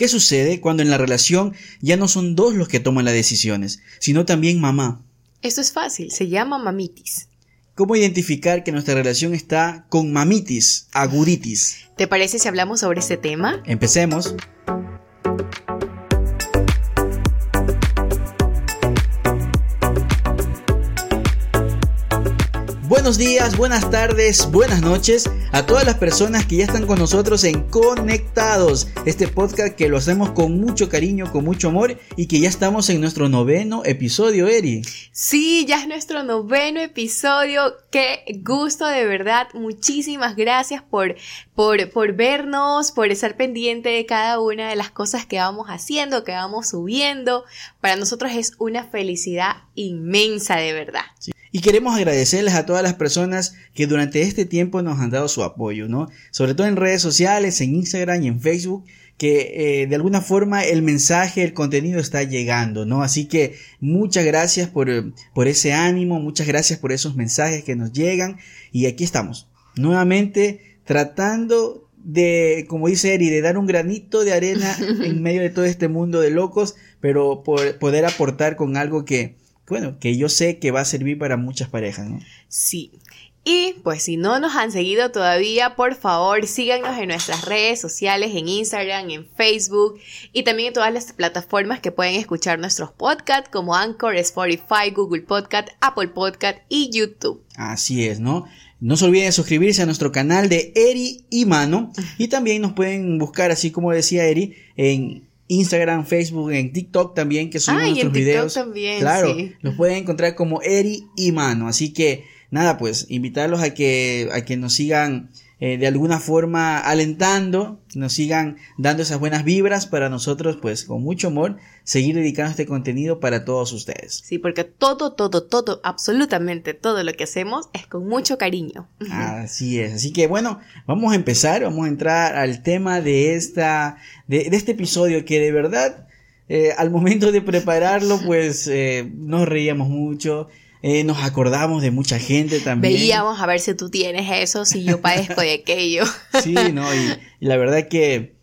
¿Qué sucede cuando en la relación ya no son dos los que toman las decisiones, sino también mamá? Esto es fácil, se llama mamitis. ¿Cómo identificar que nuestra relación está con mamitis, aguditis? ¿Te parece si hablamos sobre este tema? Empecemos. Buenos días, buenas tardes, buenas noches a todas las personas que ya están con nosotros en Conectados, este podcast que lo hacemos con mucho cariño, con mucho amor y que ya estamos en nuestro noveno episodio, Eri. Sí, ya es nuestro noveno episodio. Qué gusto de verdad. Muchísimas gracias por, por, por vernos, por estar pendiente de cada una de las cosas que vamos haciendo, que vamos subiendo. Para nosotros es una felicidad inmensa de verdad. Sí. Y queremos agradecerles a todas las personas que durante este tiempo nos han dado su apoyo, ¿no? Sobre todo en redes sociales, en Instagram y en Facebook, que eh, de alguna forma el mensaje, el contenido está llegando, ¿no? Así que muchas gracias por, por ese ánimo, muchas gracias por esos mensajes que nos llegan y aquí estamos, nuevamente tratando de, como dice Eri, de dar un granito de arena en medio de todo este mundo de locos, pero por poder aportar con algo que, bueno, que yo sé que va a servir para muchas parejas, ¿no? Sí. Y pues si no nos han seguido todavía, por favor síganos en nuestras redes sociales, en Instagram, en Facebook y también en todas las plataformas que pueden escuchar nuestros podcasts como Anchor, Spotify, Google Podcast, Apple Podcast y YouTube. Así es, ¿no? No se olviden de suscribirse a nuestro canal de Eri y Mano y también nos pueden buscar, así como decía Eri, en Instagram, Facebook, en TikTok también, que subimos ah, y nuestros en TikTok videos. también, claro, sí. los pueden encontrar como Eri y Mano. Así que, nada, pues, invitarlos a que, a que nos sigan eh, de alguna forma alentando, nos sigan dando esas buenas vibras para nosotros, pues, con mucho amor, seguir dedicando este contenido para todos ustedes. Sí, porque todo, todo, todo, absolutamente todo lo que hacemos es con mucho cariño. Así es. Así que bueno, vamos a empezar, vamos a entrar al tema de esta, de, de este episodio que de verdad, eh, al momento de prepararlo, pues eh, nos reíamos mucho. Eh, nos acordamos de mucha gente también. Veíamos a ver si tú tienes eso, si yo padezco de aquello. Sí, no, y, y la verdad que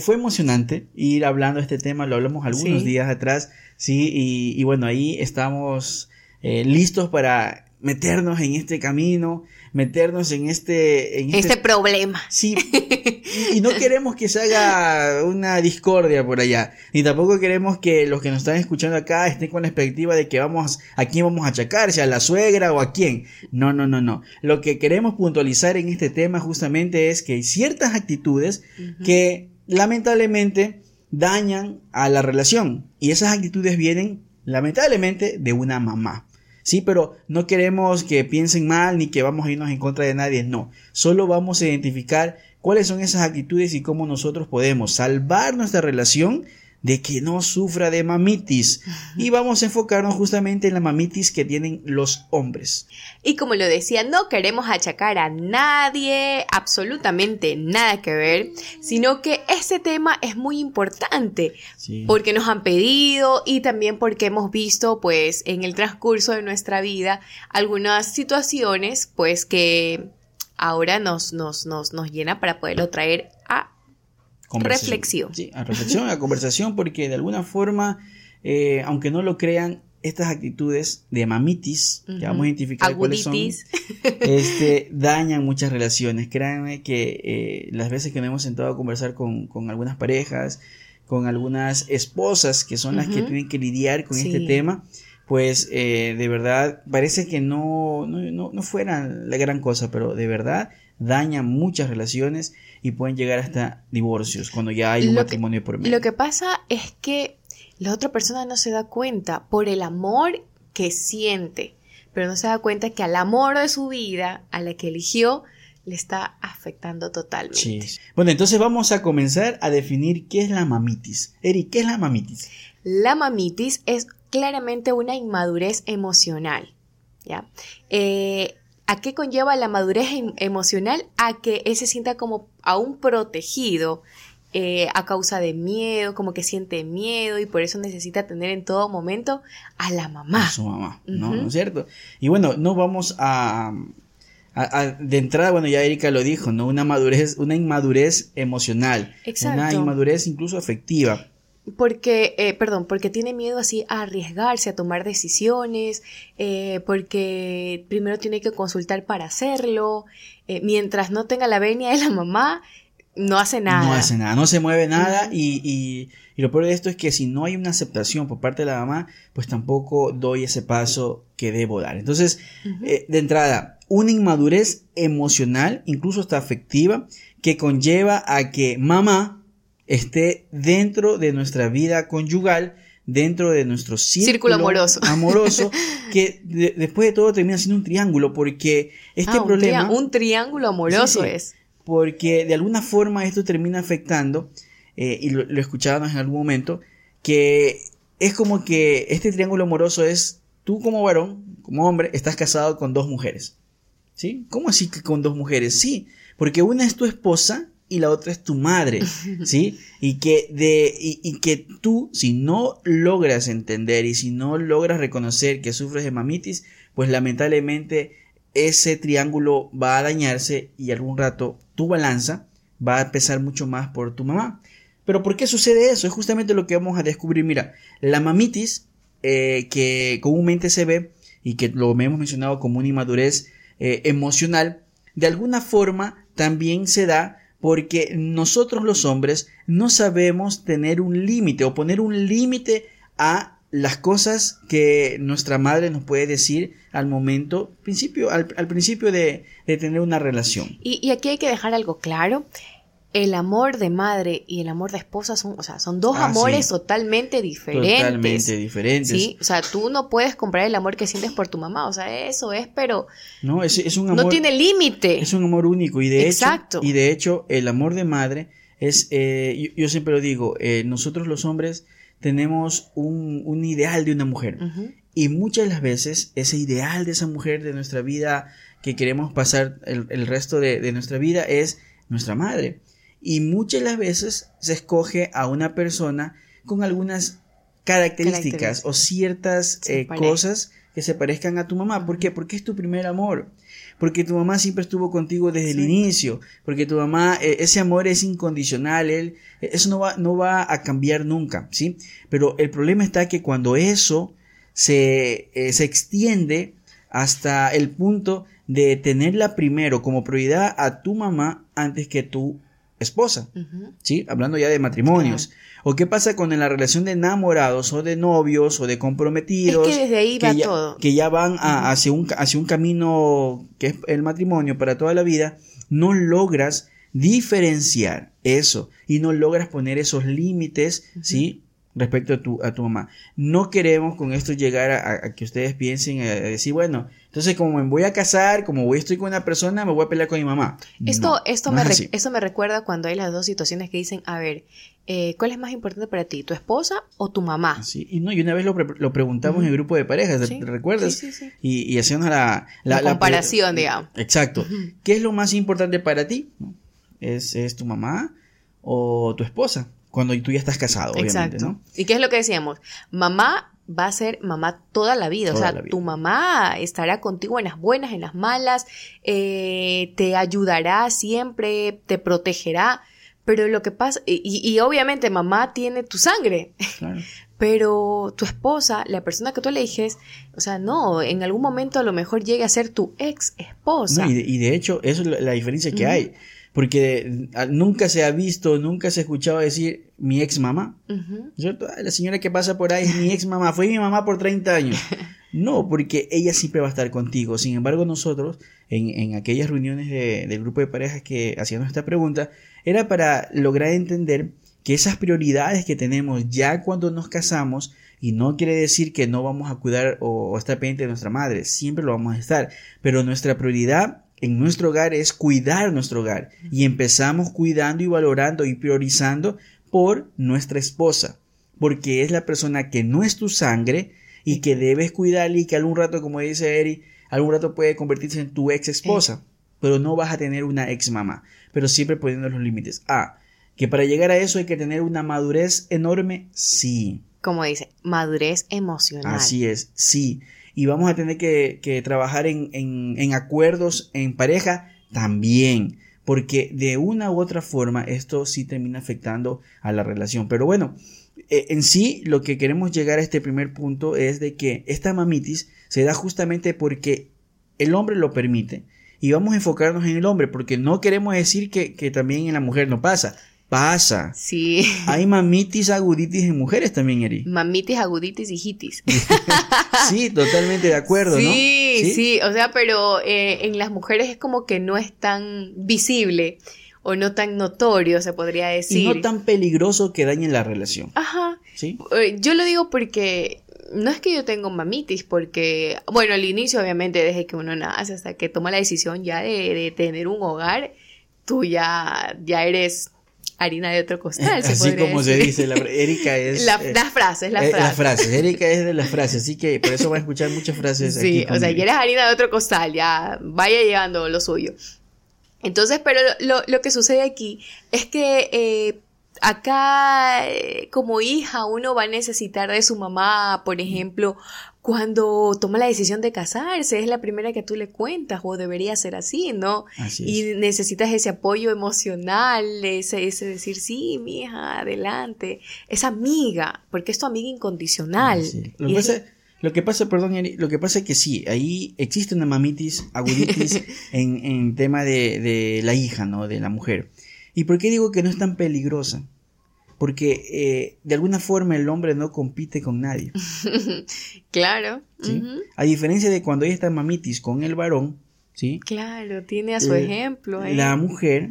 fue emocionante ir hablando de este tema, lo hablamos algunos Sí. días atrás, sí, y, y bueno, ahí estamos eh, listos para meternos en este camino, meternos en este... En Este problema. Sí, y, y no queremos que se haga una discordia por allá, ni tampoco queremos que los que nos están escuchando acá estén con la expectativa de que vamos, a quién vamos a achacar, si a la suegra o a quién. No, no, no, no. Lo que queremos puntualizar en este tema justamente es que hay ciertas actitudes que lamentablemente dañan a la relación y esas actitudes vienen lamentablemente de una mamá. Sí, pero no queremos que piensen mal ni que vamos a irnos en contra de nadie, no. Solo vamos a identificar cuáles son esas actitudes y cómo nosotros podemos salvar nuestra relación de que no sufra de mamitis. Y vamos a enfocarnos justamente en la mamitis que tienen los hombres. Y como lo decía, no queremos achacar a nadie, absolutamente nada que ver, sino que este tema es muy importante Sí. porque nos han pedido y también porque hemos visto pues en el transcurso de nuestra vida algunas situaciones pues que ahora nos, nos, nos, nos llena para poderlo traer a Conversación. reflexión. Sí, a reflexión, a conversación, porque de alguna forma, eh, aunque no lo crean, estas actitudes de mamitis, que vamos a identificar cuáles son, este, dañan muchas relaciones. Créanme que eh, las veces que nos hemos sentado a conversar con, con algunas parejas, con algunas esposas que son las que tienen que lidiar con este tema, pues eh, de verdad parece que no, no, no, no fuera la gran cosa, pero de verdad dañan muchas relaciones y pueden llegar hasta divorcios cuando ya hay un Lo que- matrimonio por medio. Lo que pasa es que la otra persona no se da cuenta por el amor que siente, pero no se da cuenta que al amor de su vida, a la que eligió, le está afectando totalmente. Sí. Bueno, entonces vamos a comenzar a definir qué es la mamitis. Eri, ¿qué es la mamitis? La mamitis es claramente una inmadurez emocional. ¿ya? Eh, ¿A qué conlleva la madurez em- emocional? A que él se sienta como aún protegido eh, a causa de miedo, como que siente miedo y por eso necesita tener en todo momento a la mamá. A su mamá, ¿no? ¿No es cierto? Y bueno, no vamos a, de entrada, bueno, ya Erika lo dijo, ¿no? Una madurez, una inmadurez emocional. Una inmadurez incluso afectiva. Porque, eh, perdón, porque tiene miedo así a arriesgarse, a tomar decisiones, eh, porque primero tiene que consultar para hacerlo, eh, mientras no tenga la venia de la mamá, no hace nada. No hace nada, no se mueve nada y, y, y, lo peor de esto es que si no hay una aceptación por parte de la mamá, pues tampoco doy ese paso que debo dar. Entonces, de entrada, una inmadurez emocional, incluso hasta afectiva, que conlleva a que mamá esté dentro de nuestra vida conyugal, dentro de nuestro círculo, amoroso, amoroso que después de todo termina siendo un triángulo, porque este ah, problema... Un, triángulo amoroso es. Porque de alguna forma esto termina afectando, eh, y lo, lo escuchábamos en algún momento, que es como que este triángulo amoroso es tú como varón, como hombre, estás casado con dos mujeres. ¿Sí? ¿Cómo así que con dos mujeres? Sí, porque una es tu esposa y la otra es tu madre, ¿sí? Y que, de, y, que tú, si no logras entender y si no logras reconocer que sufres de mamitis, pues lamentablemente ese triángulo va a dañarse y algún rato tu balanza va a pesar mucho más por tu mamá. Pero ¿por qué sucede eso? Es justamente lo que vamos a descubrir. Mira, la mamitis, eh, que comúnmente se ve y que lo hemos mencionado como una inmadurez eh, emocional, de alguna forma también se da porque nosotros los hombres no sabemos tener un límite o poner un límite a las cosas que nuestra madre nos puede decir al momento, principio, al, principio de, tener una relación. Y, y, aquí hay que dejar algo claro el amor de madre y el amor de esposa son, o sea, son dos ah, amores totalmente diferentes. Totalmente diferentes. Sí, o sea, tú no puedes comprar el amor que sientes por tu mamá, o sea, eso es, pero no, es, es un amor, no tiene límite. Es un amor único y de Exacto. hecho, y de hecho, el amor de madre es, eh, yo, siempre lo digo, eh, nosotros los hombres tenemos un, un ideal de una mujer y muchas de las veces ese ideal de esa mujer de nuestra vida que queremos pasar el, el resto de, de nuestra vida es nuestra madre y muchas de las veces se escoge a una persona con algunas características, o ciertas eh, cosas que se parezcan a tu mamá. ¿Por qué? Porque es tu primer amor. Porque tu mamá siempre estuvo contigo desde el inicio. Porque tu mamá, eh, ese amor es incondicional. Él, eso no va, no va a cambiar nunca, ¿sí? Pero el problema está que cuando eso se, eh, se extiende hasta el punto de tenerla primero como prioridad a tu mamá antes que tú esposa, ¿sí? Hablando ya de matrimonios. ¿O qué pasa con la relación de enamorados o de novios o de comprometidos? que desde ahí va ya, todo. Que ya van hacia, un, hacia un camino que es el matrimonio para toda la vida, no logras diferenciar eso y no logras poner esos límites, ¿sí? Respecto a tu, a tu mamá. No queremos con esto llegar a, que ustedes piensen a, decir, bueno, entonces como me voy a casar, como voy estoy con una persona, me voy a pelear con mi mamá. Esto, esto, me, eso me recuerda cuando hay las dos situaciones que dicen, a ver, eh, ¿cuál es más importante para ti, tu esposa o tu mamá? Sí, y no, y una vez lo, lo preguntamos en el grupo de parejas, ¿te recuerdas? Sí, sí, y, y hacíamos la, la, comparación, digamos. Exacto. ¿Qué es lo más importante para ti? ¿Es, ¿Es tu mamá o tu esposa? Cuando tú ya estás casado, obviamente, ¿no? ¿Y qué es lo que decíamos? Mamá va a ser mamá toda la vida. o sea, tu mamá estará contigo en las buenas, en las malas, eh, te ayudará siempre, te protegerá. Pero lo que pasa, y, y obviamente mamá tiene tu sangre. Claro. Pero tu esposa, la persona que tú eliges, o sea, no, en algún momento a lo mejor llegue a ser tu ex esposa. y, de, y, de, hecho, eso es la, diferencia que hay porque nunca se ha visto, nunca se ha escuchado decir mi ex mamá. ¿Cierto? La señora que pasa por ahí es mi ex mamá, fue mi mamá por 30 años. No, porque ella siempre va a estar contigo. Sin embargo, nosotros, en, en aquellas reuniones de, del grupo de parejas que hacíamos esta pregunta, era para lograr entender que esas prioridades que tenemos ya cuando nos casamos, y no quiere decir que no vamos a cuidar o, o estar pendiente de nuestra madre, siempre lo vamos a estar, pero nuestra prioridad en nuestro hogar es cuidar nuestro hogar y empezamos cuidando y valorando y priorizando por nuestra esposa, porque es la persona que no es tu sangre y que debes cuidarle y que algún rato, como dice Eri, algún rato puede convertirse en tu ex esposa, pero no vas a tener una ex mamá, pero siempre poniendo los límites. Ah, que para llegar a eso hay que tener una madurez enorme, sí. Como dice, madurez emocional. Así es, sí. Y vamos a tener que, trabajar en, acuerdos en pareja también porque de una u otra forma esto sí termina afectando a la relación. Pero bueno, eh, en sí lo que queremos llegar a este primer punto es de que esta mamitis se da justamente porque el hombre lo permite. Y vamos a enfocarnos en el hombre, porque no queremos decir que también en la mujer no pasa. Pasa. Sí. Hay mamitis aguditis en mujeres también, Eri. Mamitis, aguditis y hitis. sí, totalmente de acuerdo, sí, ¿no? Sí, sí, o sea, pero eh, en las mujeres es como que no es tan visible o no tan notorio, se podría decir. Y no tan peligroso que dañe la relación. Ajá. ¿Sí? Eh, Yo lo digo porque no es que yo tenga mamitis, porque, bueno, al inicio, obviamente, desde que uno nace hasta que toma la decisión ya de, de tener un hogar, tú ya, ya eres harina de otro costal. se Así como se dice, la, Erika es... La- eh, las frases, las eh, frases. las frases. Erika es de las frases, así que por eso va a escuchar muchas frases. Sí, aquí o sea, ya eres harina de otro costal, ya vaya llevando lo suyo. Entonces, pero lo, lo que sucede aquí es que eh, acá, eh, como hija, uno va a necesitar de su mamá, por ejemplo, cuando toma la decisión de casarse, es la primera que tú le cuentas, o debería ser así, ¿no? Así Y necesitas ese apoyo emocional, ese, ese decir, sí, mi hija, adelante, esa amiga, porque es tu amiga incondicional. Lo, que es- pasa, lo que pasa, perdón, Eri, lo que pasa es que sí, ahí existe una mamitis, aguditis en, en tema de, de la hija, ¿no? De la mujer. ¿Y por qué digo que no es tan peligrosa? Porque eh, de alguna forma el hombre no compite con nadie. Claro. ¿sí? A diferencia de cuando ella está mamitis con el varón, ¿sí? Claro, tiene a su Eh, ejemplo. La mujer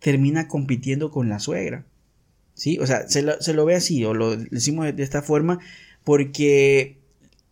termina compitiendo con la suegra. ¿Sí? O sea, se lo, se lo ve así, o lo decimos de, de esta forma, porque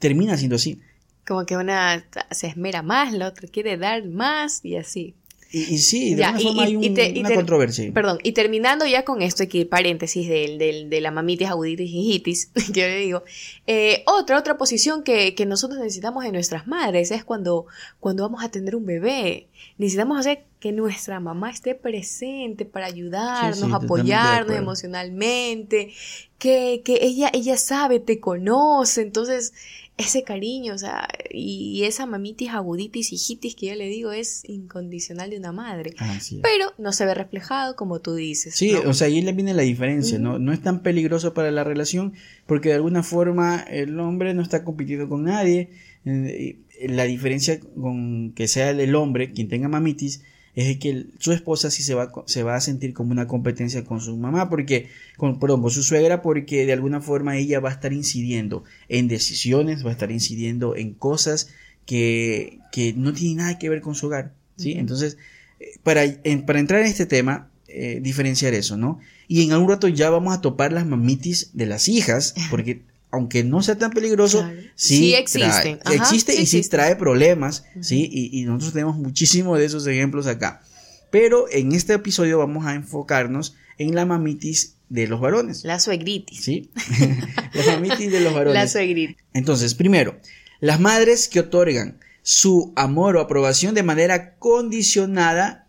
termina siendo así. Como que una se esmera más, la otra quiere dar más y así. Y, y sí, de Ya, alguna y- forma y- hay un- te- una controversia. Perdón, y terminando ya con esto, aquí paréntesis del, del, de la mamitis, aguditis y hitis, que yo le digo, eh, otra, otra posición que, que nosotros necesitamos de nuestras madres es cuando, cuando vamos a tener un bebé. Necesitamos hacer que nuestra mamá esté presente para ayudarnos, Sí, sí, apoyarnos emocionalmente, que, que ella, ella sabe, te conoce, entonces ese cariño, o sea, y esa mamitis, aguditis y hitis que yo le digo es incondicional de una madre. Pero no se ve reflejado como tú dices. Sí, ¿no? o sea, ahí le viene la diferencia, ¿no? No es tan peligroso para la relación porque de alguna forma el hombre no está compitiendo con nadie. Eh, la diferencia con que sea el hombre quien tenga mamitis es de que el- su esposa sí se va, se va a sentir como una competencia con su mamá, porque, con, perdón, con su suegra, porque de alguna forma ella va a estar incidiendo en decisiones, va a estar incidiendo en cosas que, que no tienen nada que ver con su hogar, ¿sí? Entonces, eh, para, en- para entrar en este tema, eh, diferenciar eso, ¿no? Y en algún rato ya vamos a topar las mamitis de las hijas, porque aunque no sea tan peligroso, Claro. sí, Sí trae-. Ajá, existe sí y sí trae problemas, ¿sí? Y, y nosotros tenemos muchísimos de esos ejemplos acá. Pero en este episodio vamos a enfocarnos en la mamitis de los varones, La suegritis. ¿sí? la mamitis de los La varones. suegritis. Entonces, primero, las madres que otorgan su amor o aprobación de manera condicionada,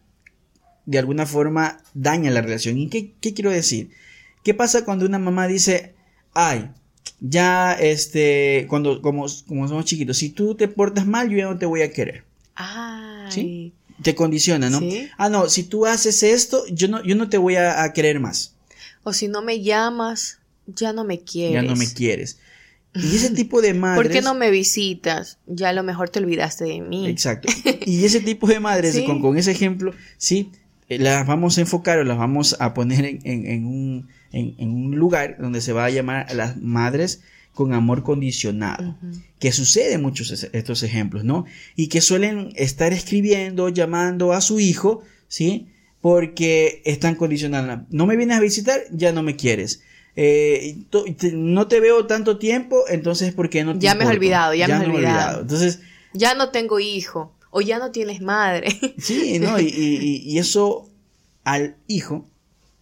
de alguna forma dañan la relación. ¿Y qué, qué quiero decir? ¿Qué pasa cuando una mamá dice, ay, ya, este, cuando, como, como somos chiquitos, si tú te portas mal, yo ya no te voy a querer. Ay. ¿Sí? Te condiciona, ¿no? Sí. Ah, no, si tú haces esto, yo no, yo no te voy a, a querer más. O si no me llamas, ya no me quieres. Ya no me quieres. Y ese tipo de madres. ¿Por qué no me visitas? Ya a lo mejor te olvidaste de mí. Exacto. Y ese tipo de madres, Sí. con, con ese ejemplo, sí, las vamos a enfocar o las vamos a poner en, en- en un, en- en un lugar donde se va a llamar a las madres con amor condicionado. Que sucede muchos es- estos ejemplos, ¿no? Y que suelen estar escribiendo, llamando a su hijo, ¿sí? Porque están condicionando. No me vienes a visitar, ya no me quieres. Eh, no te veo tanto tiempo, entonces ¿por qué no te Ya me has olvidado, ya me has he olvidado. Entonces, Ya no tengo hijo. O ya no tienes madre. Sí, ¿no? Y, y- y eso al hijo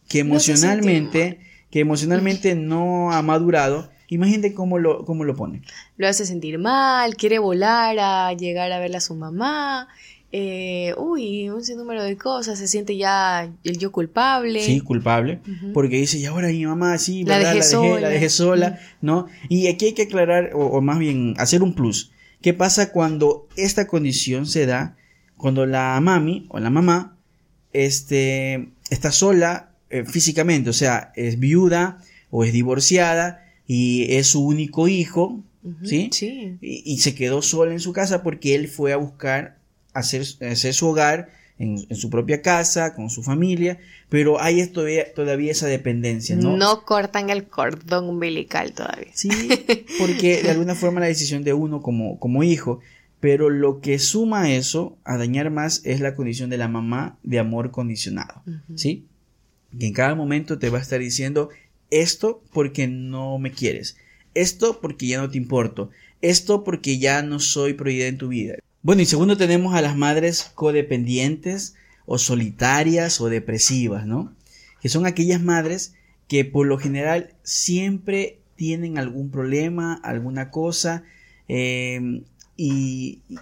que No emocionalmente, que emocionalmente no ha madurado, imagínate cómo lo, cómo lo pone. Lo hace sentir mal, quiere volar a llegar a verla a su mamá. eh, uy, un sinnúmero de cosas. Se siente ya el yo culpable. Sí, culpable, porque dice, y ahora mi mamá sí, La ¿verdad? dejé la, dejé, sola". la dejé sola, ¿no? Y aquí hay que aclarar, o, o más bien hacer un plus, ¿Qué pasa cuando esta condición se da? Cuando la mami o la mamá este, está sola eh, físicamente, o sea, es viuda o es divorciada y es su único hijo, ¿sí? Sí. Y, y se quedó sola en su casa porque él fue a buscar hacer, hacer su hogar en, en su propia casa, con su familia, pero hay todavía, todavía esa dependencia, ¿no? No cortan el cordón umbilical todavía. Sí, porque de alguna forma la decisión de uno como, como hijo, pero lo que suma eso a dañar más es la condición de la mamá de amor condicionado. ¿sí? Que en cada momento te va a estar diciendo esto porque no me quieres, esto porque ya no te importo, esto porque ya no soy prioridad en tu vida. Bueno, y segundo tenemos a las madres codependientes o solitarias o depresivas, ¿no? Que son aquellas madres que por lo general siempre tienen algún problema, alguna cosa,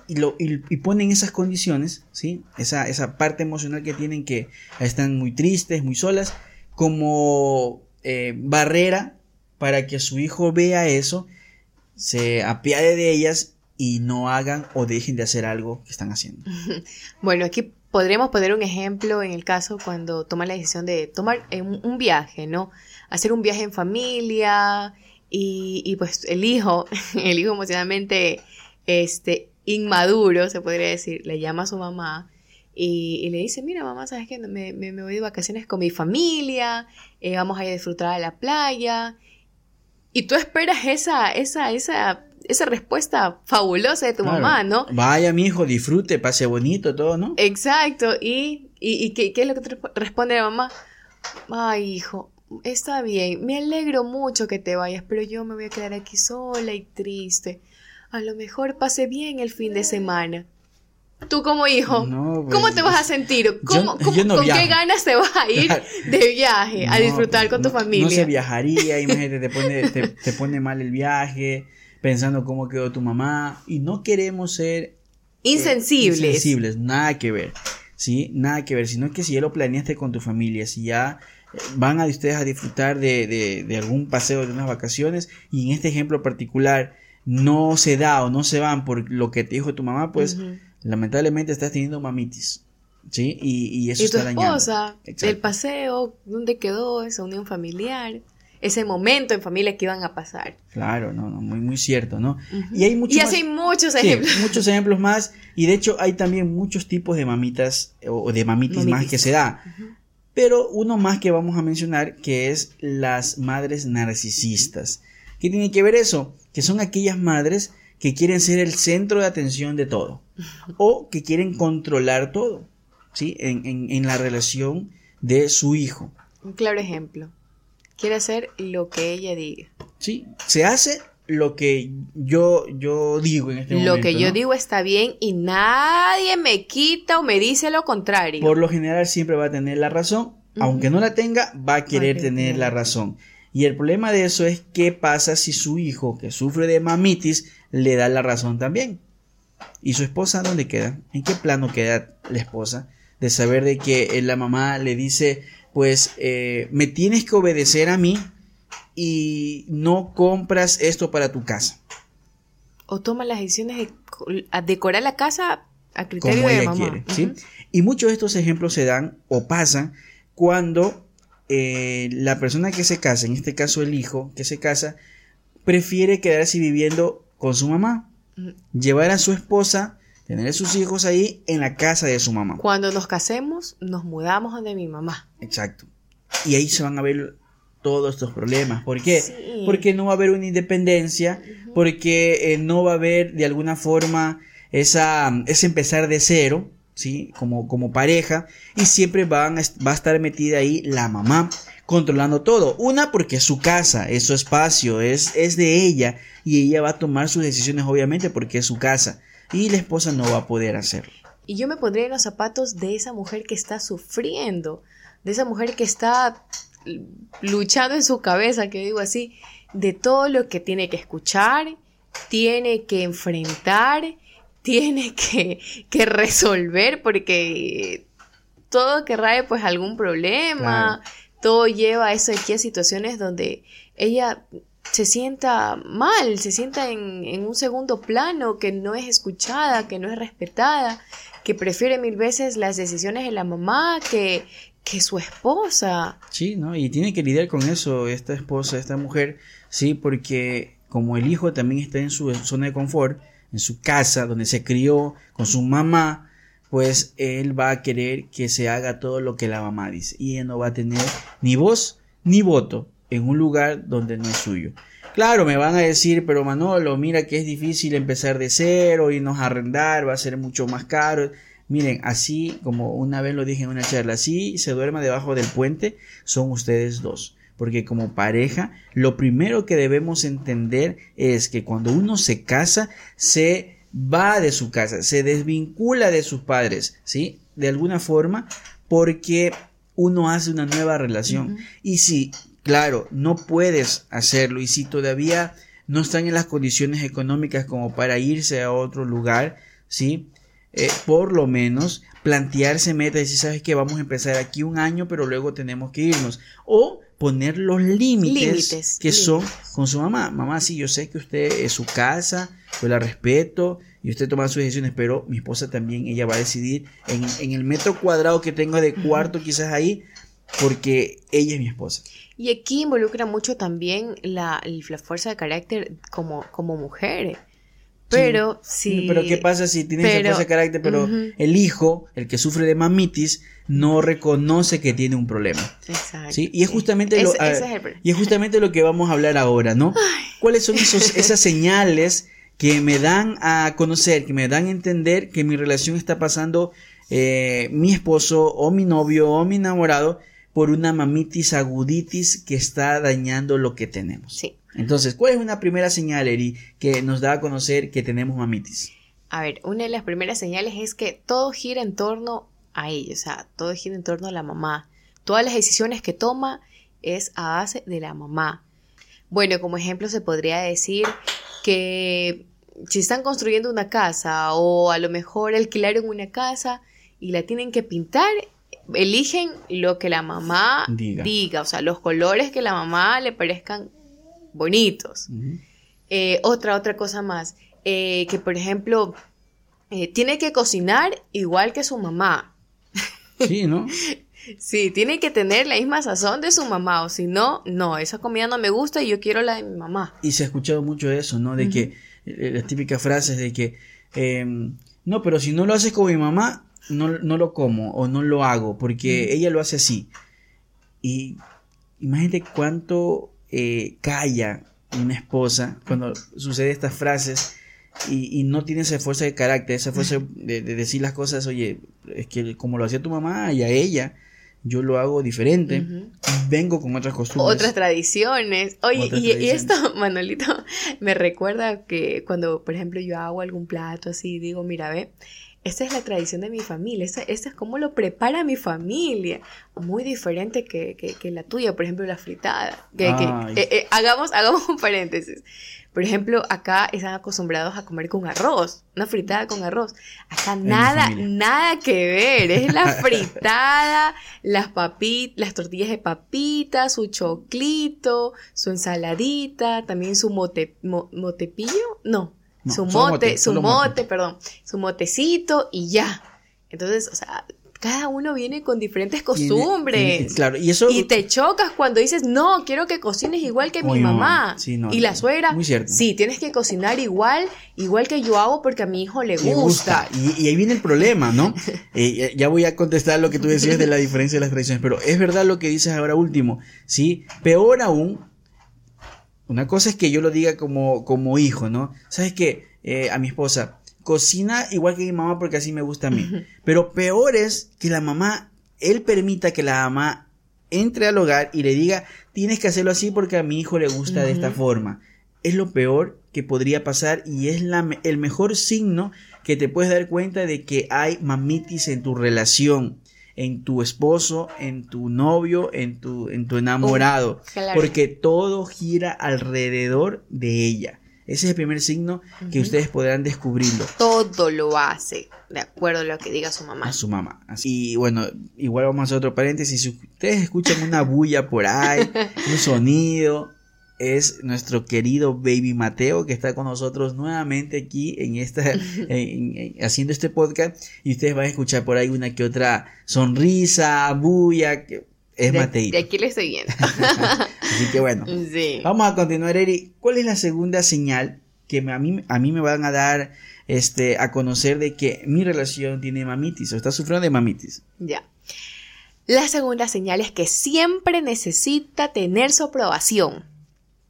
lo, y- y ponen esas condiciones, ¿sí? Esa, esa parte emocional que tienen que están muy tristes, muy solas, como eh, barrera para que su hijo vea eso, se apiade de ellas y no hagan o dejen de hacer algo que están haciendo. Bueno, aquí podremos poner un ejemplo en el caso cuando toman la decisión de tomar eh, un, viaje, ¿no? Hacer un viaje en familia y, y, pues el hijo, el hijo emocionalmente este, inmaduro, se podría decir, le llama a su mamá y, le dice, mira mamá, ¿sabes qué? Me, me- me voy de vacaciones con mi familia, eh, vamos a ir a disfrutar a la playa. Y tú esperas esa, esa, esa, esa respuesta fabulosa de tu Claro. mamá, ¿no? Vaya, mi hijo, disfrute, pase bonito, todo, ¿no? Exacto, y, y, y ¿qué, qué es lo que te resp- responde la mamá? Ay, hijo, está bien, me alegro mucho que te vayas, pero yo me voy a quedar aquí sola y triste. A lo mejor pase bien el fin de semana. Tú como hijo, No, pues, ¿cómo te vas a sentir? ¿Cómo, yo cómo- no ¿Con viajo. qué ganas te vas a ir de viaje a disfrutar con tu no- No se familia? viajaría, imagínate, te pone, te, te pone mal el viaje, pensando cómo quedó tu mamá, y no queremos ser eh, Insensibles. insensibles, nada que ver, ¿sí? Nada que ver, sino que si ya lo planeaste con tu familia, si ya eh, van a ustedes a disfrutar de, de, de algún paseo, de unas vacaciones, y en este ejemplo particular no se da o no se van por lo que te dijo tu mamá, pues lamentablemente estás teniendo mamitis, ¿sí? Y, y eso Y tu está dañando. esposa, el paseo, ¿dónde quedó esa unión familiar? Ese momento en familia que iban a pasar. Claro, no, no, muy, muy cierto, ¿no? Y hay mucho Y más- así hay muchos Sí, ejemplos. muchos ejemplos más. Y de hecho hay también muchos tipos de mamitas o de mamitis, más que se da. Pero uno más que vamos a mencionar que es las madres narcisistas. ¿Qué tiene que ver eso? Que son aquellas madres que quieren ser el centro de atención de todo. O que quieren controlar todo. ¿Sí? En, en- en la relación de su hijo. Un claro ejemplo. Quiere hacer lo que ella diga. ¿Sí? Se hace lo que yo, yo digo en este lo momento. que yo ¿no? digo está bien y nadie me quita o me dice lo contrario. por lo general siempre va a tener la razón, aunque no la tenga, va a querer tener. la razón. Y el problema de eso es qué pasa si su hijo, que sufre de mamitis, le da la razón también. ¿Y su esposa dónde queda? ¿En qué plano queda la esposa? De saber de que eh, la mamá le dice, pues eh, me tienes que obedecer a mí y no compras esto para tu casa. O toma las decisiones de a decorar la casa a criterio como de ella mamá. quiere, ¿sí? Ujú. Y muchos de estos ejemplos se dan o pasan cuando eh, la persona que se casa, en este caso el hijo que se casa, prefiere quedarse viviendo con su mamá, llevar a su esposa, tener a sus hijos ahí en la casa de su mamá. Cuando nos casemos, nos mudamos donde mi mamá. Exacto. Y ahí se van a ver todos estos problemas. ¿Por qué? Sí. Porque no va a haber una independencia, porque eh, no va a haber de alguna forma esa, ese empezar de cero, ¿sí? Como, como pareja, y siempre van a, va a estar metida ahí la mamá controlando todo. Una porque es su casa, es su espacio, es, es de ella, y ella va a tomar sus decisiones obviamente porque es su casa, y la esposa no va a poder hacerlo. Y yo me pondría en los zapatos de esa mujer que está sufriendo, de esa mujer que está luchando en su cabeza, que digo así, de todo lo que tiene que escuchar, tiene que enfrentar, tiene que, que resolver, porque todo que rae pues algún problema, todo lleva a eso aquí a situaciones donde ella se sienta mal, se sienta en, en, un segundo plano, que no es escuchada, que no es respetada, que prefiere mil veces las decisiones de la mamá que, que su esposa. Sí, ¿no? Y tiene que lidiar con eso esta esposa, esta mujer, sí, porque como el hijo también está en su zona de confort, en su casa, donde se crió con su mamá, pues él va a querer que se haga todo lo que la mamá dice. Y ella no va a tener ni voz ni voto en un lugar donde no es suyo. Claro, me van a decir, pero Manolo, mira que es difícil empezar de cero, irnos a arrendar, va a ser mucho más caro. Miren, así como una vez lo dije en una charla, así se duerma debajo del puente, son ustedes dos. Porque como pareja, lo primero que debemos entender es que cuando uno se casa, se va de su casa, se desvincula de sus padres, ¿sí? De alguna forma, porque uno hace una nueva relación. Y si, claro, no puedes hacerlo, y si todavía no están en las condiciones económicas como para irse a otro lugar, ¿sí? Eh, por lo menos plantearse metas y decir, sabes que vamos a empezar aquí un año, pero luego tenemos que irnos. O poner los límites, que son con su mamá. Mamá, sí, yo sé que usted es su casa, yo la respeto y usted toma sus decisiones, pero mi esposa también, ella va a decidir en, el metro cuadrado que tengo de cuarto quizás ahí, porque ella es mi esposa. Y aquí involucra mucho también la, la fuerza de carácter como, como mujer. Pero sí. Pero ¿qué pasa si tiene esa fuerza de carácter, pero el hijo, el que sufre de mamitis, no reconoce que tiene un problema? Exacto. ¿sí? Y es justamente lo, y es justamente lo que vamos a hablar ahora, ¿no? ¿Cuáles son esos, esas señales que me dan a conocer, que me dan a entender que mi relación está pasando eh, mi esposo o mi novio o mi enamorado por una mamitis aguditis que está dañando lo que tenemos? Sí. Entonces, ¿cuál es una primera señal, Eri, que nos da a conocer que tenemos mamitis? A ver, una de las primeras señales es que todo gira en torno a ella, o sea, todo gira en torno a la mamá. Todas las decisiones que toma es a base de la mamá. Bueno, como ejemplo se podría decir que si están construyendo una casa o a lo mejor alquilaron una casa y la tienen que pintar, eligen lo que la mamá diga. diga, o sea, los colores que la mamá le parezcan bonitos. Eh, otra, otra cosa más, eh, que por ejemplo, eh, tiene que cocinar igual que su mamá. Sí, ¿no? sí, tiene que tener la misma sazón de su mamá, o si no, no, esa comida no me gusta y yo quiero la de mi mamá. Y se ha escuchado mucho eso, ¿no? De que las típicas frases de que, em, no, pero si no lo haces con mi mamá, no, no lo como o no lo hago, porque ella lo hace así. Y imagínate cuánto eh, calla una esposa cuando sucede estas frases y, no tiene esa fuerza de carácter, esa fuerza de, decir las cosas, oye, es que como lo hacía tu mamá y a ella, yo lo hago diferente, vengo con otras costumbres. Otras tradiciones. Oye, y, y, esto, Manolito, me recuerda que cuando, por ejemplo, yo hago algún plato así, digo, mira, ve, esta es la tradición de mi familia, esta, es como lo prepara mi familia, muy diferente que, la tuya, por ejemplo, la fritada. Que, eh, eh, hagamos, hagamos un paréntesis. Por ejemplo, acá están acostumbrados a comer con arroz, una fritada con arroz. Acá nada, nada que ver, es la fritada, las papitas, las tortillas de papitas, su choclito, su ensaladita, también su mote, motepillo, no, su mote, su mote, perdón, su motecito y ya. Entonces, o sea, cada uno viene con diferentes costumbres. claro, y eso. Y te chocas cuando dices, no, quiero que cocines igual que mi mamá. y la suegra, muy cierto. sí, tienes que cocinar igual, igual que yo hago porque a mi hijo le gusta. Y, ahí viene el problema, ¿no? Eh, ya voy a contestar lo que tú decías de la diferencia de las tradiciones, pero es verdad lo que dices ahora último, ¿sí? Peor aún, una cosa es que yo lo diga como, como hijo, ¿no? ¿Sabes qué? Eh, a mi esposa, cocina igual que mi mamá porque así me gusta a mí. Pero peor es que la mamá, él permita que la mamá entre al hogar y le diga, tienes que hacerlo así porque a mi hijo le gusta de esta forma. Es lo peor que podría pasar y es la, el mejor signo que te puedes dar cuenta de que hay mamitis en tu relación en tu esposo, en tu novio, en tu, en tu enamorado, porque todo gira alrededor de ella. Ese es el primer signo que ustedes podrán descubrirlo. Todo lo hace de acuerdo a lo que diga su mamá. A su mamá. Y bueno, igual vamos a hacer otro paréntesis. Si ustedes escuchan una bulla por ahí, un sonido, es nuestro querido baby Mateo que está con nosotros nuevamente aquí en esta haciendo este podcast y ustedes van a escuchar por ahí una que otra sonrisa, bulla, que es Mateo. De aquí le estoy viendo. Así que bueno. Vamos a continuar, Eri. ¿Cuál es la segunda señal que a, mí, a mí me van a dar este, a conocer de que mi relación tiene mamitis o está sufriendo de mamitis? Ya. La segunda señal es que siempre necesita tener su aprobación.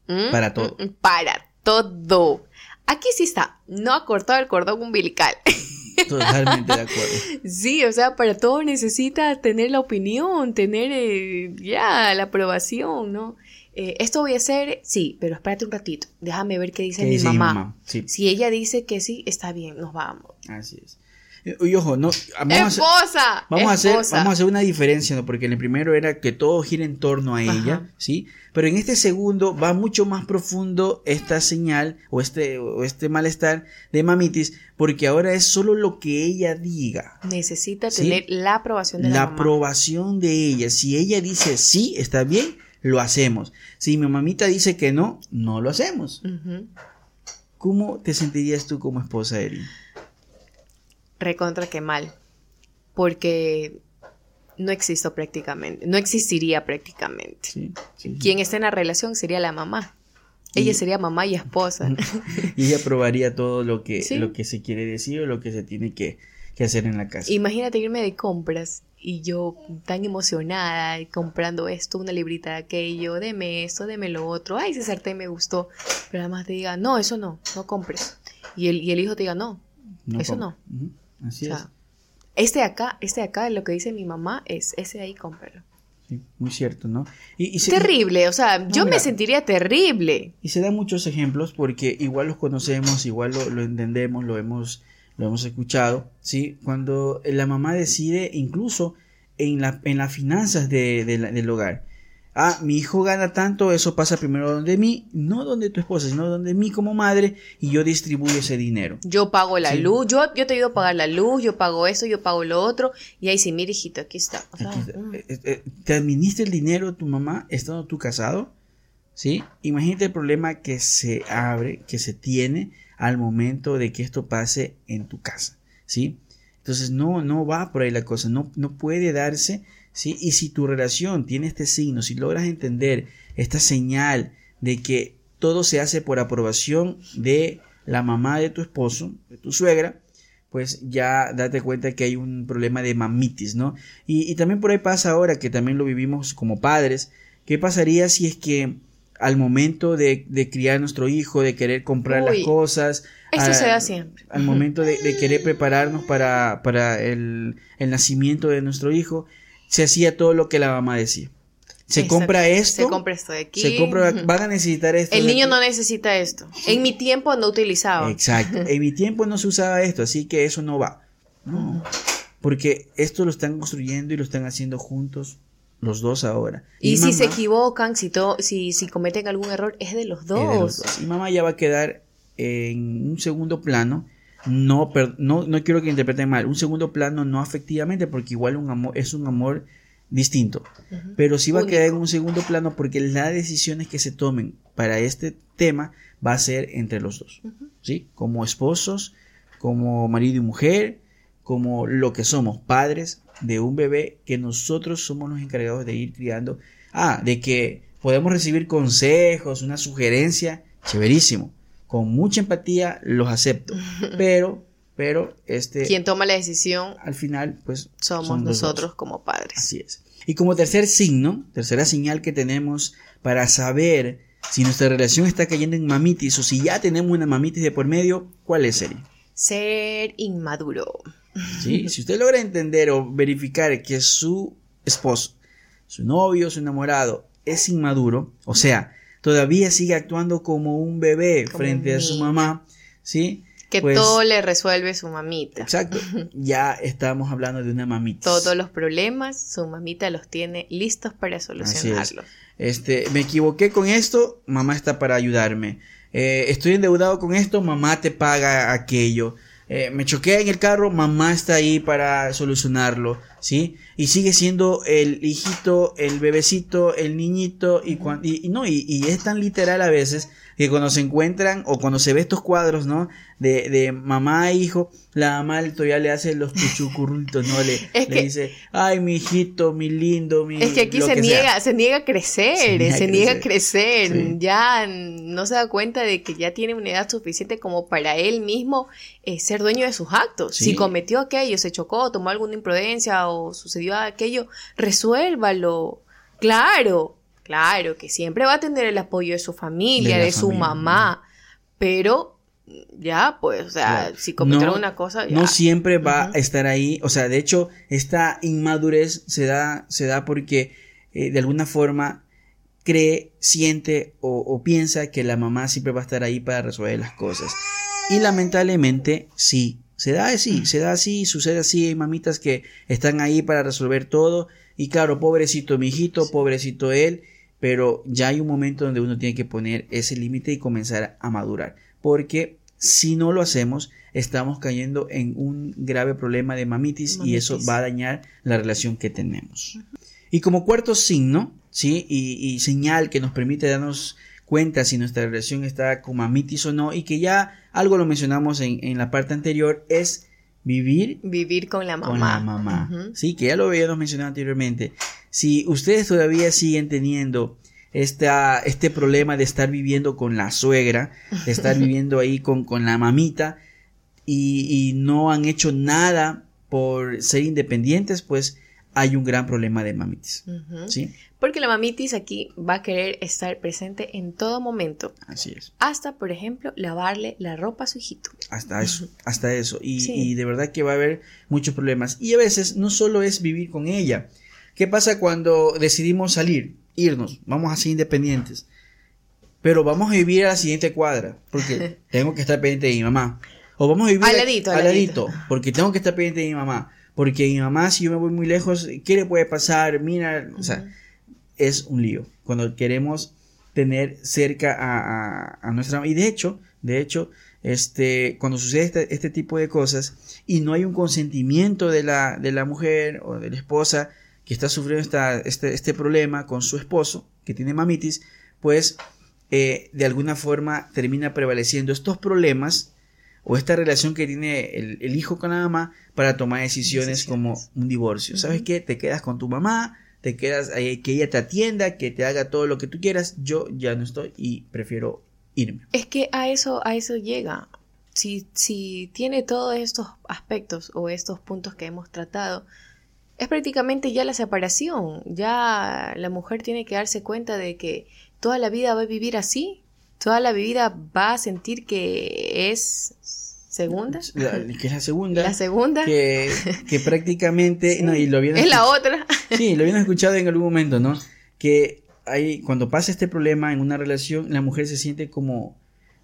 ¿Mm? Para todo. Mm, para todo. Aquí sí está, no ha cortado el cordón umbilical. Totalmente de acuerdo. Sí, o sea, para todo necesita tener la opinión, tener eh, ya la aprobación, ¿no? Eh, esto voy a hacer, sí, pero espérate un ratito, déjame ver qué dice, mi, mamá? Si ella dice que sí, está bien, nos vamos. Así es. Y ojo, no, vamos, A, hacer, vamos, a hacer, vamos a hacer una diferencia, ¿no? porque en el primero era que todo gira en torno a ella, ¿sí? Pero en este segundo va mucho más profundo esta señal o este, o este malestar de mamitis, porque ahora es solo lo que ella diga. Necesita tener la aprobación de la, la aprobación de ella. Si ella dice sí, está bien, lo hacemos. Si mi mamita dice que no, no lo hacemos. ¿Cómo te sentirías tú como esposa, Eri? Recontra que mal, porque no existo prácticamente, no existiría prácticamente. Quien esté en la relación sería la mamá. Ella sería mamá y esposa. y ella probaría todo lo que, lo que se quiere decir o lo que se tiene que, hacer en la casa. Imagínate irme de compras y yo tan emocionada comprando esto, una librita de aquello, deme esto, deme lo otro, ay, ese sartén me gustó, pero además te diga, no, eso no, no compres. Y el, y el hijo te diga, no, eso no. Así es. Este de acá, este de acá, lo que dice mi mamá es ese de ahí, cómpralo. Sí, muy cierto, ¿no? Y, terrible, o sea, yo me sentiría terrible. Y se dan muchos ejemplos porque igual los conocemos, igual lo, entendemos, lo hemos, lo hemos escuchado, ¿sí? Cuando la mamá decide incluso en, la, en las finanzas de, del hogar ah, mi hijo gana tanto, eso pasa primero donde mí, no donde tu esposa, sino donde mí como madre, y yo distribuyo ese dinero. Yo pago la luz, yo, yo te ayudo a pagar la luz, yo pago eso, yo pago lo otro, y ahí sí, mire hijito, aquí está. Eh, eh, eh, ¿Te administra el dinero tu mamá estando tú casado? ¿Sí? Imagínate el problema que se abre, que se tiene al momento de que esto pase en tu casa, ¿sí? Entonces no, no va por ahí la cosa, no, no puede darse y si tu relación tiene este signo, si logras entender esta señal de que todo se hace por aprobación de la mamá de tu esposo, de tu suegra, pues ya date cuenta que hay un problema de mamitis, ¿no? Y, también por ahí pasa ahora que también lo vivimos como padres, ¿qué pasaría si es que al momento de, criar a nuestro hijo, de querer comprar las cosas, eso se da siempre. Al momento de, querer prepararnos para, para el, el, nacimiento de nuestro hijo, se hacía todo lo que la mamá decía. Se compra esto. Se compra esto de aquí. Se compra, van a necesitar esto. El niño no necesita esto. En mi tiempo no utilizaba. Exacto. En mi tiempo no se usaba esto, así que eso no va. No. Porque esto lo están construyendo y lo están haciendo juntos los dos ahora. Y, si se equivocan, si, si, si cometen algún error, es de los dos. de los dos. Y mamá ya va a quedar en un segundo plano no, no, no quiero que interpreten mal, un segundo plano no afectivamente, porque igual un amor es un amor distinto, pero sí va a quedar en un segundo plano porque las decisiones que se tomen para este tema va a ser entre los dos, ¿sí? Como esposos, como marido y mujer, como lo que somos, padres de un bebé que nosotros somos los encargados de ir criando. Ah, de que podemos recibir consejos, una sugerencia, chéverísimo con mucha empatía los acepto, pero pero este quien toma la decisión al final pues somos nosotros como padres. Así es. Y como tercer signo, tercera señal que tenemos para saber si nuestra relación está cayendo en mamitis o si ya tenemos una mamitis de por medio, ¿cuál es, Seri? Ser inmaduro. Sí, si usted logra entender o verificar que su esposo, su novio, su enamorado es inmaduro, o sea, todavía sigue actuando como un bebé frente a su mamá, ¿sí? Que pues todo le resuelve su mamita. Exacto. Ya estamos hablando de una mamita. Todos los problemas, su mamita los tiene listos para solucionarlos. Este, me equivoqué con esto, mamá está para ayudarme. Eh, estoy endeudado con esto, mamá te paga aquello. Eh, me choqué en el carro, mamá está ahí para solucionarlo. ¿sí? Y sigue siendo el hijito, el bebecito, el niñito, y, cuan- y, no, y es tan literal a veces que cuando se encuentran o cuando se ve estos cuadros, ¿no? De, de mamá e hijo, la mamá todavía le hace los puchucurritos, ¿no? Le, Es le que- dice, ay, mi hijito, mi lindo, mi... Es que aquí se que niega, sea". se niega a crecer, Se se niega niega, a a crecer, Sí. ya no se da cuenta de que ya tiene una edad suficiente como para él mismo eh, ser dueño de sus actos. Sí. Si cometió aquello, se chocó, tomó alguna imprudencia o sucedió aquello, resuélvalo. Claro, claro, que siempre va a tener el apoyo de su familia, De su familia, mamá, pero ya, pues, o sea, Claro. si cometieron No- una cosa, ya. No siempre va a estar ahí. O sea, de hecho, esta inmadurez se da, se da porque eh, de alguna forma cree, siente o, o piensa que la mamá siempre va a estar ahí para resolver las cosas. Y lamentablemente, sí. Se da así, se da así, sucede así. Hay mamitas que están ahí para resolver todo. Y claro, pobrecito mi hijito, pobrecito él. Pero ya hay un momento donde uno tiene que poner ese límite y comenzar a madurar. Porque si no lo hacemos, estamos cayendo en un grave problema de mamitis, y eso va a dañar la relación que tenemos. Y como cuarto signo, ¿sí? Y, y señal que nos permite darnos cuenta si nuestra relación está con mamitis o no, y que ya algo lo mencionamos en, en la parte anterior, es vivir Vivir con la mamá. con la mamá. Sí, que ya lo habíamos mencionado anteriormente. Si ustedes todavía siguen teniendo esta, este problema de estar viviendo con la suegra, de estar viviendo ahí con, con la mamita y, y no han hecho nada por ser independientes, pues hay un gran problema de mamitis. ¿Sí? Porque la mamitis aquí va a querer estar presente en todo momento. Así es. Hasta, por ejemplo, lavarle la ropa a su hijito. Hasta eso, hasta eso. Y, Sí. y de verdad que va a haber muchos problemas. Y a veces no solo es vivir con ella. ¿Qué pasa cuando decidimos salir, irnos, vamos a ser independientes? Pero vamos a vivir a la siguiente cuadra, porque tengo que estar pendiente de mi mamá. O vamos a vivir Al ladito, al ladito. porque tengo que estar pendiente de mi mamá. Porque mi mamá, si yo me voy muy lejos, ¿qué le puede pasar? Mira, o sea, es un lío. Cuando queremos tener cerca a, a- a nuestra y de hecho, de hecho, este, cuando sucede este, este tipo de cosas y no hay un consentimiento de la, de la mujer o de la esposa que está sufriendo esta, este, este problema con su esposo, que tiene mamitis, pues eh, de alguna forma termina prevaleciendo estos problemas o esta relación que tiene el, el hijo con la mamá para tomar decisiones, Decisiones. como un divorcio. ¿Sabes qué? Te quedas con tu mamá, te quedas ahí, que ella te atienda, que te haga todo lo que tú quieras. Yo ya no estoy y prefiero irme. Es que a eso, a eso llega. Si, si tiene todos estos aspectos o estos puntos que hemos tratado, es prácticamente ya la separación. Ya la mujer tiene que darse cuenta de que toda la vida va a vivir así. Toda la vida va a sentir que es segunda. La- que es la segunda. La segunda que, que prácticamente, Sí. no, y lo habían es la otra. Sí, lo habían escuchado en algún momento, ¿no? Que hay, cuando pasa este problema en una relación, la mujer se siente como,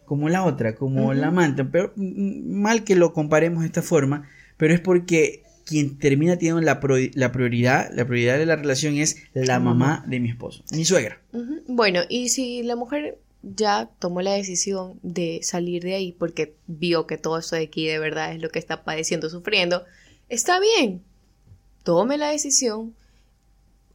como la otra, como la amante. Pero mal que lo comparemos de esta forma, pero es porque quien termina teniendo la, pro- la prioridad, la prioridad de la relación es la mamá mamá. de mi esposo, mi suegra. Bueno, y si la mujer ya tomó la decisión de salir de ahí porque vio que todo esto de aquí de verdad es lo que está padeciendo, sufriendo, está bien. Tome la decisión.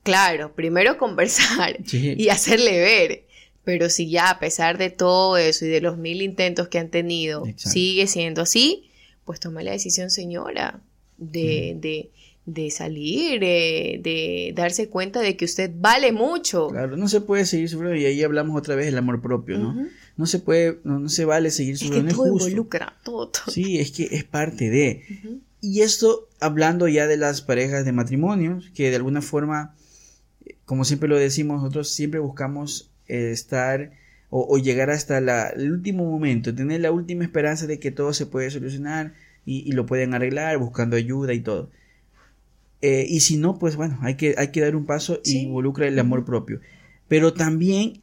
Claro, primero conversar Sí. y hacerle ver. Pero si ya a pesar de todo eso y de los mil intentos que han tenido, Exacto. sigue siendo así, pues tome la decisión, señora, de, de, de salir, eh, de darse cuenta de que usted vale mucho. Claro, no se puede seguir sufriendo y ahí hablamos otra vez del amor propio, ¿no? No se puede, no, no se vale seguir Es que sufriendo, es todo justo. involucra, todo, todo. Sí, es que es parte de. Y esto hablando ya de las parejas de matrimonio, que de alguna forma, como siempre lo decimos, nosotros siempre buscamos eh, estar o, o llegar hasta la- el último momento, tener la última esperanza de que todo se puede solucionar y, y lo pueden arreglar buscando ayuda y todo. Eh, y si no, pues bueno, hay que, hay que dar un paso y Sí. involucra el amor propio. Pero también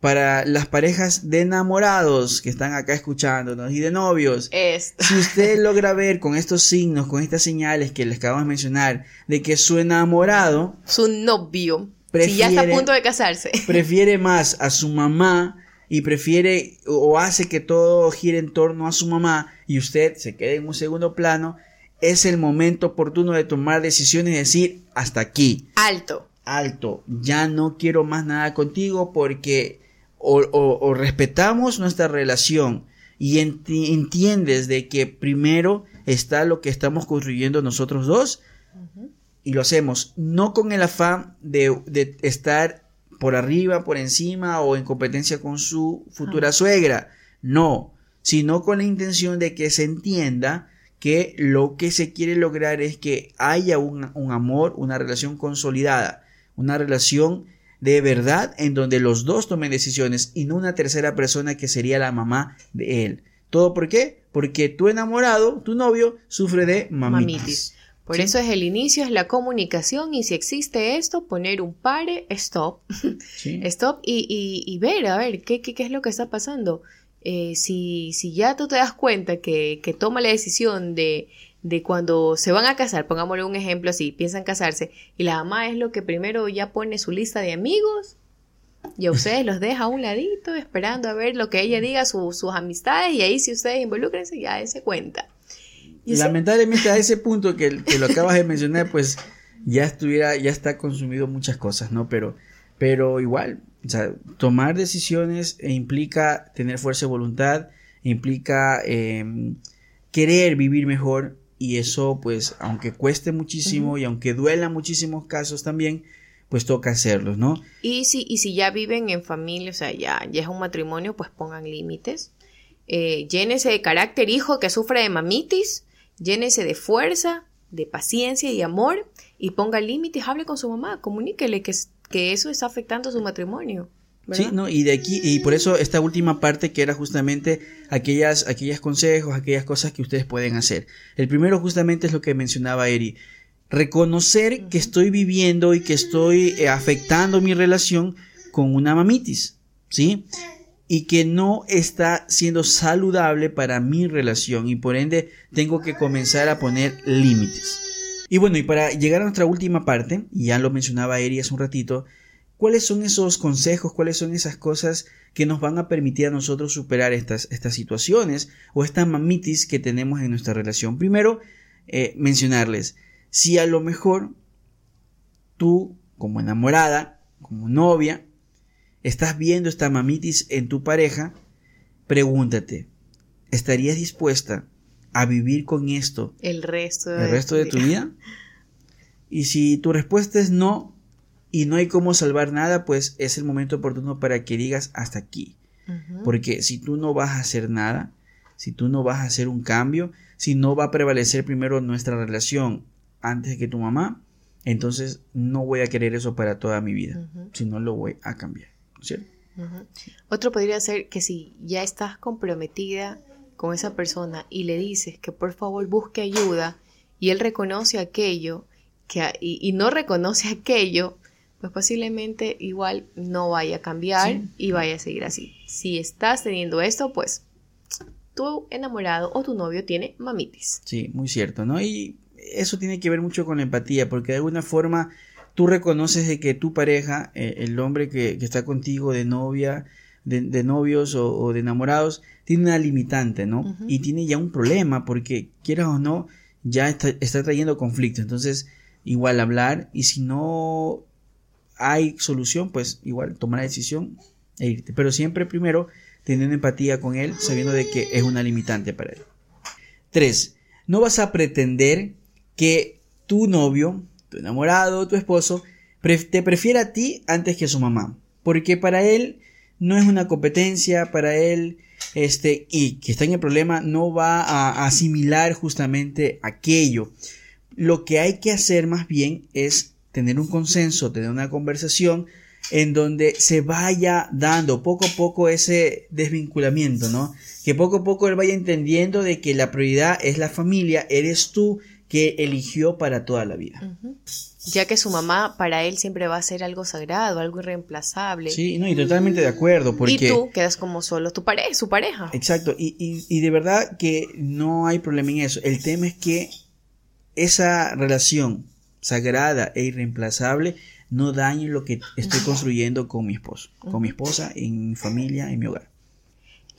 para las parejas de enamorados que están acá escuchándonos y de novios, Esto. si usted logra ver con estos signos, con estas señales que les acabamos de mencionar, de que su enamorado Su novio. si ya está a punto de casarse. prefiere más a su mamá y prefiere o hace que todo gire en torno a su mamá y usted se quede en un segundo plano, es el momento oportuno de tomar decisiones y decir hasta aquí. Alto. Alto, ya no quiero más nada contigo porque o, respetamos nuestra relación y entiendes de que primero está lo que estamos construyendo nosotros dos y lo hacemos. No con el afán de, de, estar por arriba, por encima o en competencia con su futura suegra, no, sino con la intención de que se entienda que lo que se quiere lograr es que haya un, amor, una relación consolidada, una relación de verdad en donde los dos tomen decisiones y no una tercera persona que sería la mamá de él. ¿Todo por qué? Porque tu enamorado, tu novio, sufre de mamitis. Por eso es el inicio, es la comunicación y si existe esto, poner un pare, stop, stop y, ver, a ver, ¿qué, qué, qué es lo que está pasando. Eh, si, si ya tú te das cuenta que, que toma la decisión de, de cuando se van a casar, pongámosle un ejemplo así, piensan casarse, y la mamá es lo que primero ya pone su lista de amigos, y a ustedes los deja a un ladito esperando a ver lo que ella diga, sus amistades, y ahí si ustedes involúcrense, ya se cuenta. Y Lamentablemente a ese punto que, que, lo acabas de mencionar, pues ya estuviera, ya está consumido muchas cosas, ¿no? Pero, pero igual, o sea, tomar decisiones implica tener fuerza de voluntad, implica em, querer vivir mejor y eso pues aunque cueste muchísimo y aunque duela muchísimos casos también, pues toca hacerlo, ¿no? Y si, y si ya viven en familia, o sea, ya, ya es un matrimonio, pues pongan límites. Eh, llénese de carácter hijo que sufre de mamitis, llénese de fuerza, de paciencia y amor y ponga límites, hable con su mamá, comuníquele que que eso está afectando su matrimonio. Sí, no, y de aquí, y por eso esta última parte que era justamente aquellas, aquellas consejos, aquellas cosas que ustedes pueden hacer. El primero justamente es lo que mencionaba Eri. Reconocer que estoy viviendo y que estoy eh, afectando mi relación con una mamitis, ¿sí? Y que no está siendo saludable para mi relación y por ende tengo que comenzar a poner límites. Y bueno, y para llegar a nuestra última parte, y ya lo mencionaba Eri hace un ratito, ¿cuáles son esos consejos, cuáles son esas cosas que nos van a permitir a nosotros superar estas, estas situaciones o esta mamitis que tenemos en nuestra relación? Primero, eh, mencionarles, si a lo mejor tú, como enamorada, como novia, estás viendo esta mamitis en tu pareja, pregúntate, ¿estarías dispuesta a vivir con esto el resto de, el resto de tu vida. Y si tu respuesta es no y no hay cómo salvar nada, pues es el momento oportuno para que digas hasta aquí. Porque si tú no vas a hacer nada, si tú no vas a hacer un cambio, si no va a prevalecer primero nuestra relación antes que tu mamá, entonces no voy a querer eso para toda mi vida, si no lo voy a cambiar. ¿cierto? Otro podría ser que si ya estás comprometida con esa persona y le dices que por favor busque ayuda y él reconoce aquello que, y, no reconoce aquello, pues posiblemente igual no vaya a cambiar y vaya a seguir así. Si estás teniendo esto, pues tu enamorado o tu novio tiene mamitis. Sí, muy cierto, ¿no? Y eso tiene que ver mucho con la empatía, porque de alguna forma tú reconoces de que tu pareja, eh, el hombre que, que, está contigo de novia, de, novios o, de enamorados, tiene una limitante, ¿no? Y tiene ya un problema porque, quieras o no, ya está, está trayendo conflicto. Entonces, igual hablar y si no hay solución, pues igual tomar la decisión e irte. Pero siempre primero teniendo empatía con él, sabiendo de que es una limitante para él. Tres, no vas a pretender que tu novio, tu enamorado, tu esposo, te prefiera a ti antes que a su mamá. Porque para él no es una competencia para él, este, y que está en el problema, no va a asimilar justamente aquello. Lo que hay que hacer más bien es tener un consenso, tener una conversación en donde se vaya dando poco a poco ese desvinculamiento, ¿no? Que poco a poco él vaya entendiendo de que la prioridad es la familia, eres tú que eligió para toda la vida ya que su mamá para él siempre va a ser algo sagrado, algo irreemplazable. Sí, no, y totalmente de acuerdo. Porque... Y tú quedas como solo tu pareja, su pareja. Exacto, y, y, y de verdad que no hay problema en eso. El tema es que esa relación sagrada e irreemplazable no dañe lo que estoy construyendo con mi esposo, con mi esposa, en mi familia, en mi hogar.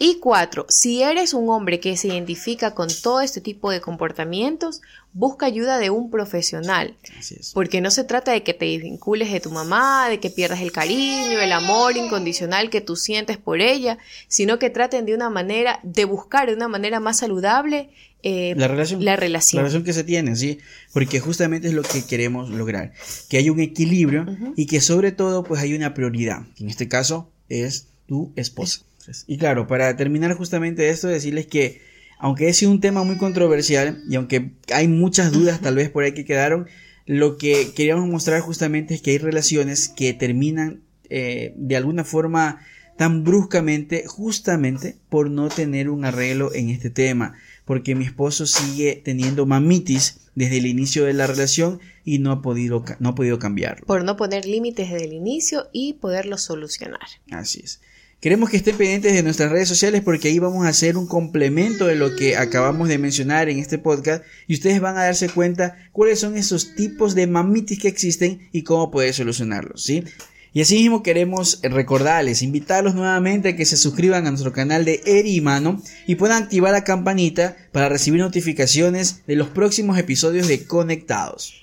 Y cuatro, si eres un hombre que se identifica con todo este tipo de comportamientos, busca ayuda de un profesional. Así es. Porque no se trata de que te desvincules de tu mamá, de que pierdas el cariño, el amor incondicional que tú sientes por ella, sino que traten de una manera, de buscar de una manera más saludable eh, La relación. La La relación. que se tiene, sí, porque justamente es lo que queremos lograr, que haya un equilibrio y que sobre todo pues hay una prioridad, que en este caso es tu esposa. Y claro, para terminar justamente esto, decirles que aunque es un tema muy controversial y aunque hay muchas dudas tal vez por ahí que quedaron, lo que queríamos mostrar justamente es que hay relaciones que terminan eh, de alguna forma tan bruscamente justamente por no tener un arreglo en este tema porque mi esposo sigue teniendo mamitis desde el inicio de la relación y no ha podido, no ha podido cambiarlo. Por no poner límites desde el inicio y poderlo solucionar. Así es. Queremos que estén pendientes de nuestras redes sociales porque ahí vamos a hacer un complemento de lo que acabamos de mencionar en este podcast y ustedes van a darse cuenta cuáles son esos tipos de mamitis que existen y cómo poder solucionarlos, ¿sí? Y así mismo queremos recordarles, invitarlos nuevamente a que se suscriban a nuestro canal de Eri y Mano y puedan activar la campanita para recibir notificaciones de los próximos episodios de Conectados.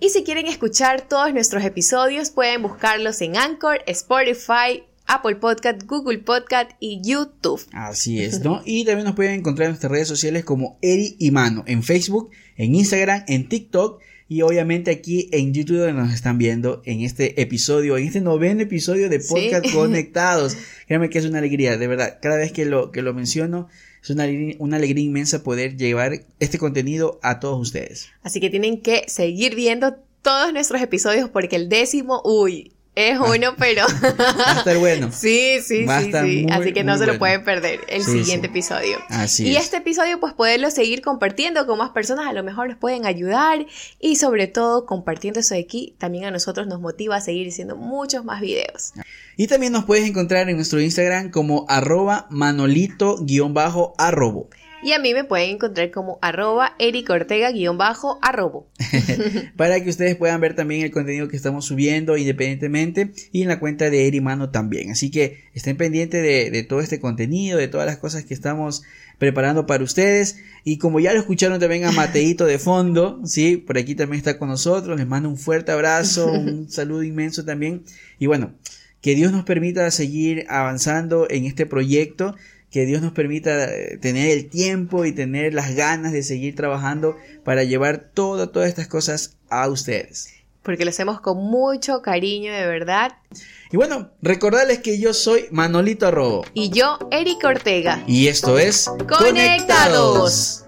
Y si quieren escuchar todos nuestros episodios, pueden buscarlos en Anchor, Spotify, Apple Podcast, Google Podcast y YouTube. Así es, ¿no? Y también nos pueden encontrar en nuestras redes sociales como Eri y Mano, en Facebook, en Instagram, en TikTok y obviamente aquí en YouTube donde nos están viendo en este episodio, en este noveno episodio de Sí. Podcast Conectados. Créanme que es una alegría, de verdad. Cada vez que lo, que lo menciono, es una, alegría- una alegría inmensa poder llevar este contenido a todos ustedes. Así que tienen que seguir viendo todos nuestros episodios porque el décimo, uy, es uno, pero... Va a estar bueno. Sí, sí, Va sí, sí. muy, Así que no se lo pueden perder el Sí, siguiente sí. episodio. Así y es. este episodio, pues poderlo seguir compartiendo con más personas, a lo mejor nos pueden ayudar y sobre todo compartiendo eso de aquí, también a nosotros nos motiva a seguir haciendo muchos más videos. Y también nos puedes encontrar en nuestro Instagram como arroba manolito-arrobo. Y a mí me pueden encontrar como arroba Eric Ortega guion bajo arrobo. para que ustedes puedan ver también el contenido que estamos subiendo independientemente y en la cuenta de Eri Mano también. Así que estén pendientes de, de todo este contenido, de todas las cosas que estamos preparando para ustedes. Y como ya lo escucharon también a Mateito de fondo, sí, por aquí también está con nosotros. Les mando un fuerte abrazo, un saludo inmenso también. Y bueno, que Dios nos permita seguir avanzando en este proyecto. Que Dios nos permita eh, tener el tiempo y tener las ganas de seguir trabajando para llevar todo, todas estas cosas a ustedes. Porque lo hacemos con mucho cariño, de verdad. Y bueno, recordarles que yo soy Manolito Arrobo. Y yo, Eric Ortega. Y esto es Conectados.